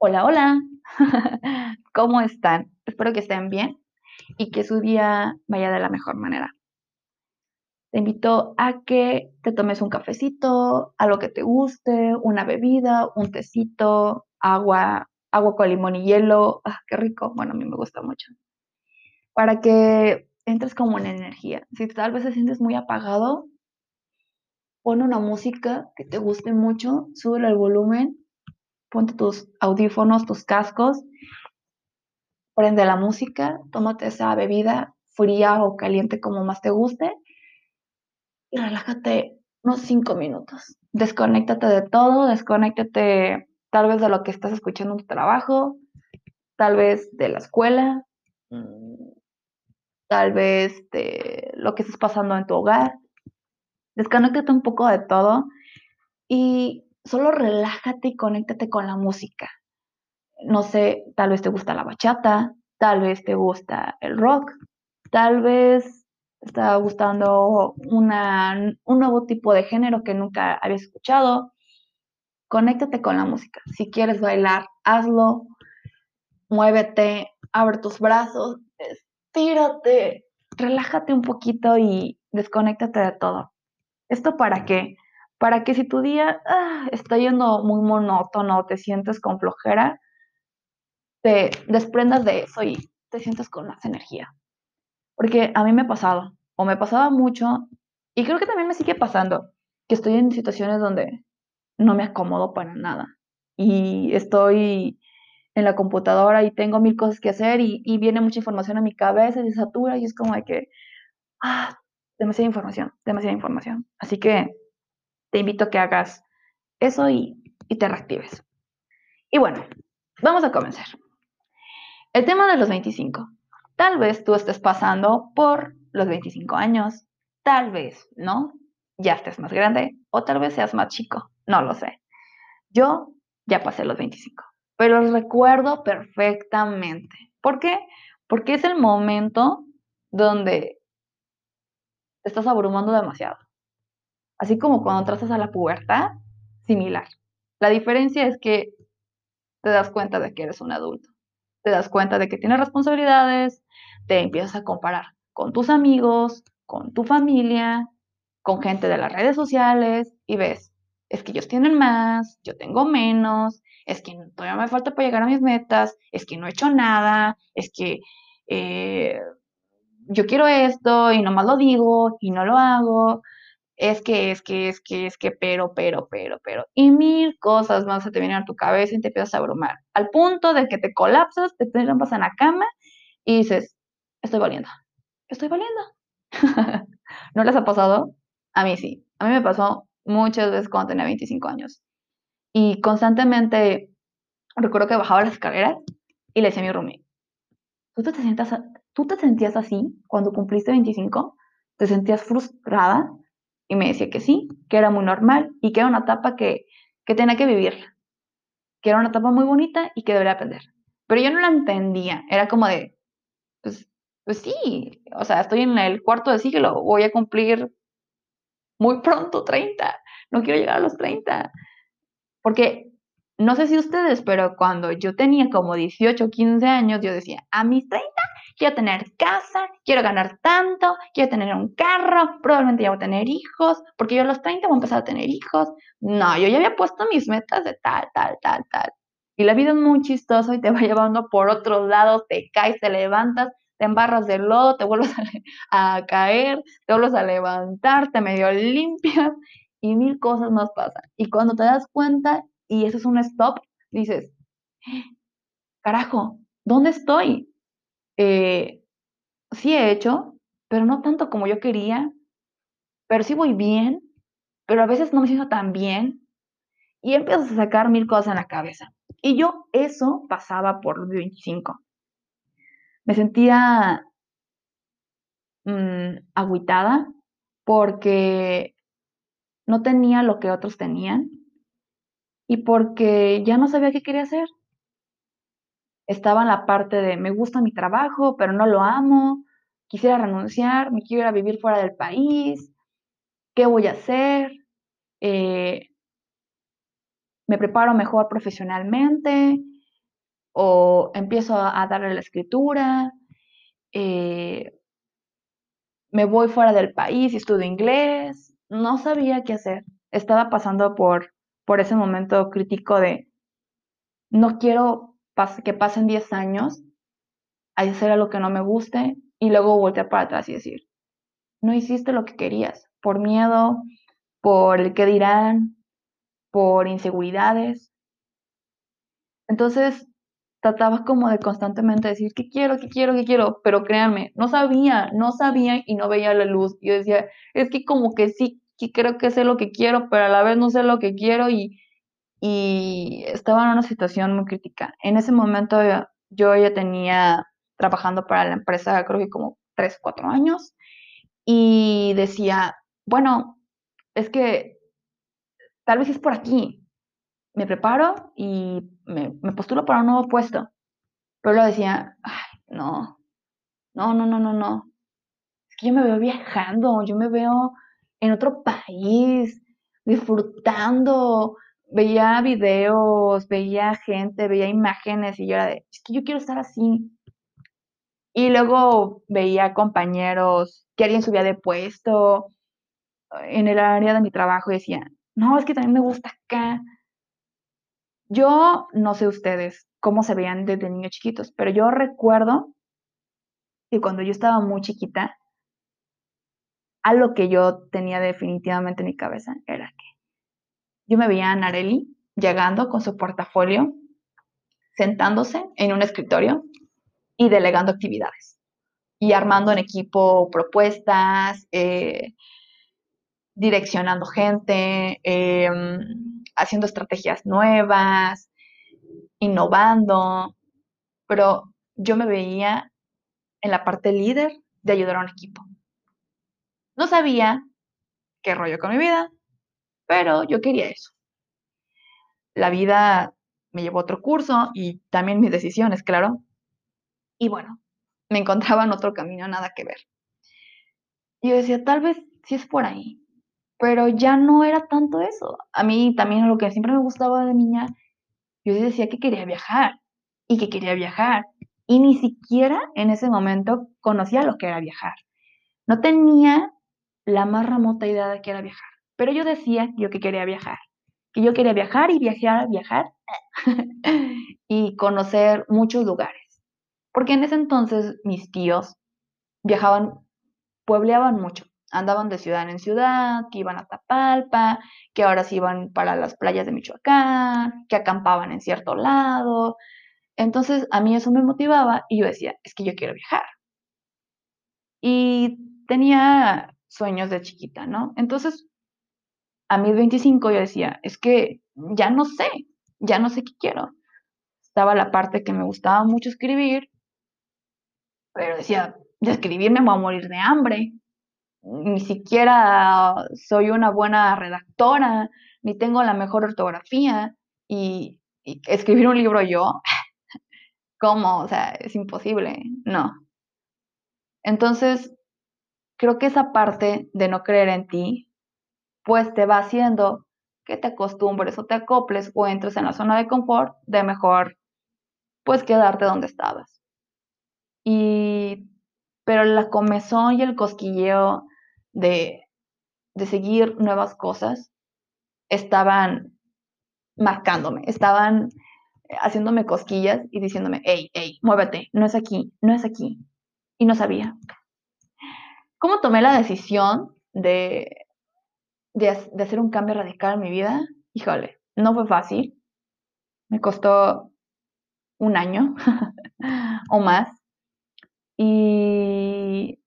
Hola, hola. ¿Cómo están? Espero que estén bien y que su día vaya de la mejor manera. Te invito a que te tomes un cafecito, algo que te guste, una bebida, un tecito, agua, agua con limón y hielo. Ah, qué rico. Bueno, a mí me gusta mucho. Para que entres como en energía. Si tal vez te sientes muy apagado, pon una música que te guste mucho, sube el volumen ponte tus audífonos, tus cascos, prende la música, tómate esa bebida fría o caliente como más te guste y relájate unos cinco minutos. Desconéctate de todo, desconéctate tal vez de lo que estás escuchando en tu trabajo, tal vez de la escuela, mm, tal vez de lo que estás pasando en tu hogar. Desconéctate un poco de todo y solo relájate y conéctate con la música. No sé, tal vez te gusta la bachata, tal vez te gusta el rock, tal vez está gustando un nuevo tipo de género que nunca habías escuchado. Conéctate con la música. Si quieres bailar, hazlo. Muévete, abre tus brazos, estírate, relájate un poquito y desconéctate de todo. ¿Esto para qué? Para que si tu día ah, está yendo muy monótono, te sientes con flojera, te desprendas de eso y te sientes con más energía. Porque a mí me ha pasado, o me pasaba mucho, y creo que también me sigue pasando, que estoy en situaciones donde no me acomodo para nada. Y estoy en la computadora y tengo mil cosas que hacer y, viene mucha información a mi cabeza se satura y es como de que, ah, demasiada información, demasiada información. Así que te invito a que hagas eso y, te reactives. Y bueno, vamos a comenzar. El tema de los 25. Tal vez tú estés pasando por los 25 años, tal vez, ¿no? Ya estés más grande o tal vez seas más chico, no lo sé. Yo ya pasé los 25, pero recuerdo perfectamente. ¿Por qué? Porque es el momento donde te estás abrumando demasiado. Así como cuando trazas a la pubertad, similar. La diferencia es que te das cuenta de que eres un adulto, te das cuenta de que tienes responsabilidades, te empiezas a comparar con tus amigos, con tu familia, con gente de las redes sociales y ves, es que ellos tienen más, yo tengo menos, es que todavía me falta para llegar a mis metas, es que no he hecho nada, es que eh, yo quiero esto y nomás lo digo y no lo hago es que, es que, es que, es que, pero, pero, pero, pero. Y mil cosas más se te vienen a tu cabeza y te empiezas a abrumar. Al punto de que te colapsas, te trampas en la cama y dices, estoy valiendo, estoy valiendo. ¿No les ha pasado? A mí sí. A mí me pasó muchas veces cuando tenía 25 años. Y constantemente recuerdo que bajaba las escaleras y le decía a mi roomie, ¿tú te, sientas, ¿tú te sentías así cuando cumpliste 25? ¿Te sentías frustrada? Y me decía que sí, que era muy normal y que era una etapa que, que tenía que vivir, que era una etapa muy bonita y que debería aprender. Pero yo no la entendía, era como de, pues, pues sí, o sea, estoy en el cuarto de siglo, voy a cumplir muy pronto 30, no quiero llegar a los 30. Porque no sé si ustedes, pero cuando yo tenía como 18, 15 años, yo decía, a mis 30 quiero tener casa, quiero ganar tanto, quiero tener un carro, probablemente ya voy a tener hijos, porque yo a los 30 voy a empezar a tener hijos. No, yo ya había puesto mis metas de tal, tal, tal, tal. Y la vida es muy chistosa y te va llevando por otros lados, te caes, te levantas, te embarras de lodo, te vuelves a, caer, te vuelves a levantar, te medio limpias y mil cosas más pasan. Y cuando te das cuenta y eso es un stop, dices, carajo, ¿dónde estoy? Eh, sí he hecho, pero no tanto como yo quería, pero sí voy bien, pero a veces no me siento tan bien y empiezas a sacar mil cosas en la cabeza. Y yo eso pasaba por los 25. Me sentía mmm, porque no tenía lo que otros tenían y porque ya no sabía qué quería hacer estaba en la parte de me gusta mi trabajo, pero no lo amo, quisiera renunciar, me quiero ir a vivir fuera del país, ¿qué voy a hacer? Eh, me preparo mejor profesionalmente, o empiezo a, darle la escritura, eh, me voy fuera del país y estudio inglés, no sabía qué hacer. Estaba pasando por, por ese momento crítico de no quiero que pasen 10 años a hacer algo que no me guste y luego voltear para atrás y decir, no hiciste lo que querías, por miedo, por el que dirán, por inseguridades. Entonces, trataba como de constantemente decir, ¿qué quiero, qué quiero, qué quiero? Pero créanme, no sabía, no sabía y no veía la luz. Yo decía, es que como que sí, que creo que sé lo que quiero, pero a la vez no sé lo que quiero y, y estaba en una situación muy crítica. En ese momento yo ya tenía trabajando para la empresa creo que como tres, cuatro años y decía, bueno, es que tal vez es por aquí, me preparo y me, postulo para un nuevo puesto. Pero lo decía, ay, no, no, no, no, no, no. Es que yo me veo viajando, yo me veo en otro país, disfrutando. Veía videos, veía gente, veía imágenes y yo era de, es que yo quiero estar así. Y luego veía compañeros que alguien subía de puesto en el área de mi trabajo y decía, no, es que también me gusta acá. Yo no sé ustedes cómo se veían desde niños chiquitos, pero yo recuerdo que cuando yo estaba muy chiquita, algo que yo tenía definitivamente en mi cabeza era yo me veía a Nareli llegando con su portafolio, sentándose en un escritorio y delegando actividades y armando en equipo propuestas, eh, direccionando gente, em, haciendo estrategias nuevas, innovando, pero yo me veía en la parte líder de ayudar a un equipo. No sabía qué rollo con mi vida, pero yo quería eso. La vida me llevó a otro curso y también mis decisiones, claro. Y bueno, me encontraba en otro camino, nada que ver. Y yo decía, tal vez sí es por ahí, pero ya no era tanto eso. A mí también lo que siempre me gustaba de niña, yo decía que quería viajar y que quería viajar. Y ni siquiera en ese momento conocía lo que era viajar. No tenía la más remota idea de que era viajar. Pero yo decía yo que quería viajar. Que yo quería viajar y viajar, viajar y conocer muchos lugares. Porque en ese entonces mis tíos viajaban, puebleaban mucho andaban de ciudad en ciudad, que iban a Tapalpa, que ahora sí iban para las playas de Michoacán, que acampaban en cierto lado. Entonces a mí eso me motivaba y yo decía, es que yo quiero viajar. Y tenía sueños de chiquita, ¿no? Entonces, a mis 25 yo decía, es que ya no sé, ya no sé qué quiero. Estaba la parte que me gustaba mucho escribir, pero decía, de escribir me voy a morir de hambre ni siquiera soy una buena redactora, ni tengo la mejor ortografía y, escribir un libro yo, ¿cómo? O sea, es imposible, no. Entonces, creo que esa parte de no creer en ti, pues te va haciendo que te acostumbres o te acoples o entres en la zona de confort de mejor, pues quedarte donde estabas. Y pero la comezón y el cosquilleo de, seguir nuevas cosas estaban marcándome, estaban haciéndome cosquillas y diciéndome, hey, hey, muévete, no es aquí, no es aquí. Y no sabía. ¿Cómo tomé la decisión de, de, hacer un cambio radical en mi vida? Híjole, no fue fácil. Me costó un año o más. Y,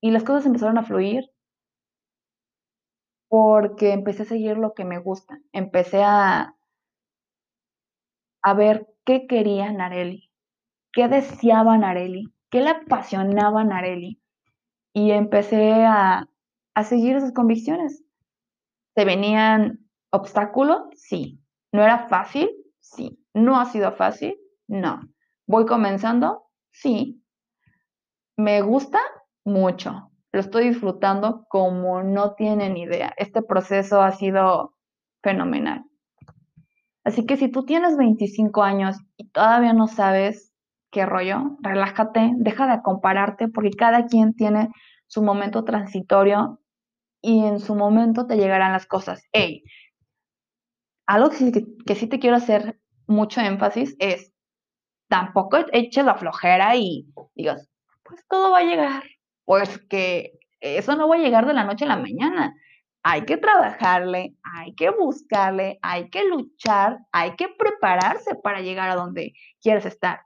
y las cosas empezaron a fluir porque empecé a seguir lo que me gusta. Empecé a, a ver qué quería Nareli, qué deseaba Nareli, qué le apasionaba Nareli. Y empecé a, a seguir esas convicciones. ¿Se venían obstáculos? Sí. ¿No era fácil? Sí. ¿No ha sido fácil? No. ¿Voy comenzando? Sí, me gusta mucho. Lo estoy disfrutando como no tienen idea. Este proceso ha sido fenomenal. Así que si tú tienes 25 años y todavía no sabes qué rollo, relájate, deja de compararte porque cada quien tiene su momento transitorio y en su momento te llegarán las cosas. Hey, algo que, que sí te quiero hacer mucho énfasis es, tampoco eches la flojera y digas, pues todo va a llegar, pues que eso no va a llegar de la noche a la mañana. Hay que trabajarle, hay que buscarle, hay que luchar, hay que prepararse para llegar a donde quieres estar.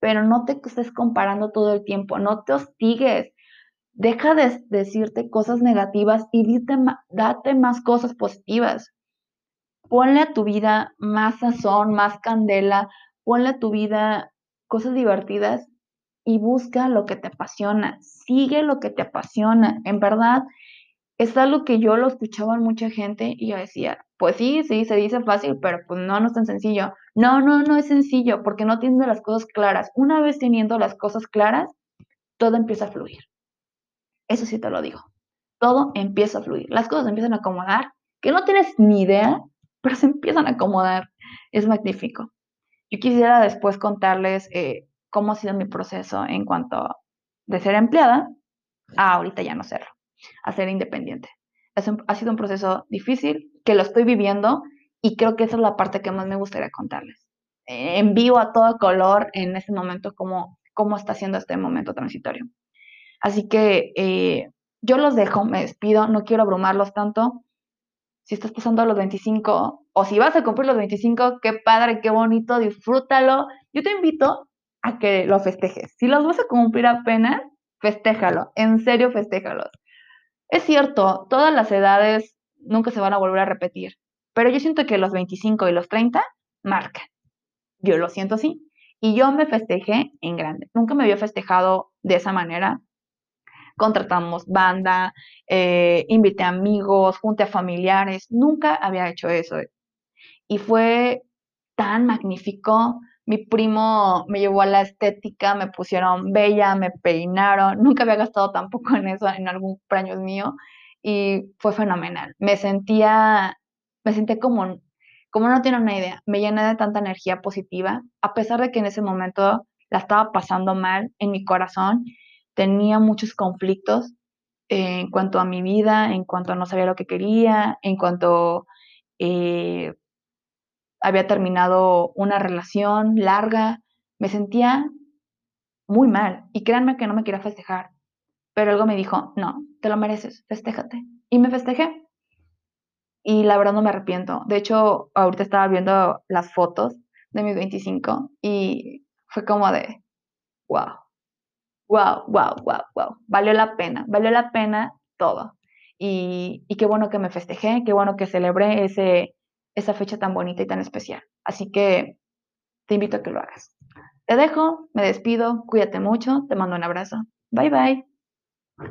Pero no te estés comparando todo el tiempo, no te hostigues. Deja de decirte cosas negativas y date más cosas positivas. Ponle a tu vida más sazón, más candela, ponle a tu vida cosas divertidas y busca lo que te apasiona, sigue lo que te apasiona. En verdad, es algo que yo lo escuchaba en mucha gente y yo decía, pues sí, sí, se dice fácil, pero pues no, no es tan sencillo. No, no, no es sencillo porque no tienes las cosas claras. Una vez teniendo las cosas claras, todo empieza a fluir. Eso sí te lo digo. Todo empieza a fluir. Las cosas empiezan a acomodar, que no tienes ni idea, pero se empiezan a acomodar. Es magnífico. Yo quisiera después contarles eh, cómo ha sido mi proceso en cuanto de ser empleada a ahorita ya no serlo, a ser independiente. ha sido un proceso difícil que lo estoy viviendo y creo que esa es la parte que más me gustaría contarles. Eh, en vivo a todo color en este momento cómo, cómo está siendo este momento transitorio. Así que eh, yo los dejo, me despido, no quiero abrumarlos tanto. Si estás pasando los 25 o si vas a cumplir los 25, qué padre, qué bonito, disfrútalo. Yo te invito a que lo festejes. Si los vas a cumplir apenas, festéjalo, en serio festéjalos. Es cierto, todas las edades nunca se van a volver a repetir, pero yo siento que los 25 y los 30 marcan. Yo lo siento así. Y yo me festejé en grande. Nunca me había festejado de esa manera. Contratamos banda, eh, invité amigos, junté a familiares. Nunca había hecho eso. Y fue tan magnífico mi primo me llevó a la estética, me pusieron bella, me peinaron. Nunca había gastado tampoco en eso en algún cumpleaños mío y fue fenomenal. Me sentía, me sentía como, como no tiene una idea. Me llené de tanta energía positiva, a pesar de que en ese momento la estaba pasando mal en mi corazón. Tenía muchos conflictos en cuanto a mi vida, en cuanto no sabía lo que quería, en cuanto eh, había terminado una relación larga, me sentía muy mal y créanme que no me quería festejar, pero algo me dijo, no, te lo mereces, festéjate. Y me festejé. Y la verdad no me arrepiento. De hecho, ahorita estaba viendo las fotos de mis 25 y fue como de, wow, wow, wow, wow, wow. Valió la pena, valió la pena todo. Y, y qué bueno que me festejé, qué bueno que celebré ese, esa fecha tan bonita y tan especial. Así que te invito a que lo hagas. Te dejo, me despido, cuídate mucho, te mando un abrazo. Bye bye.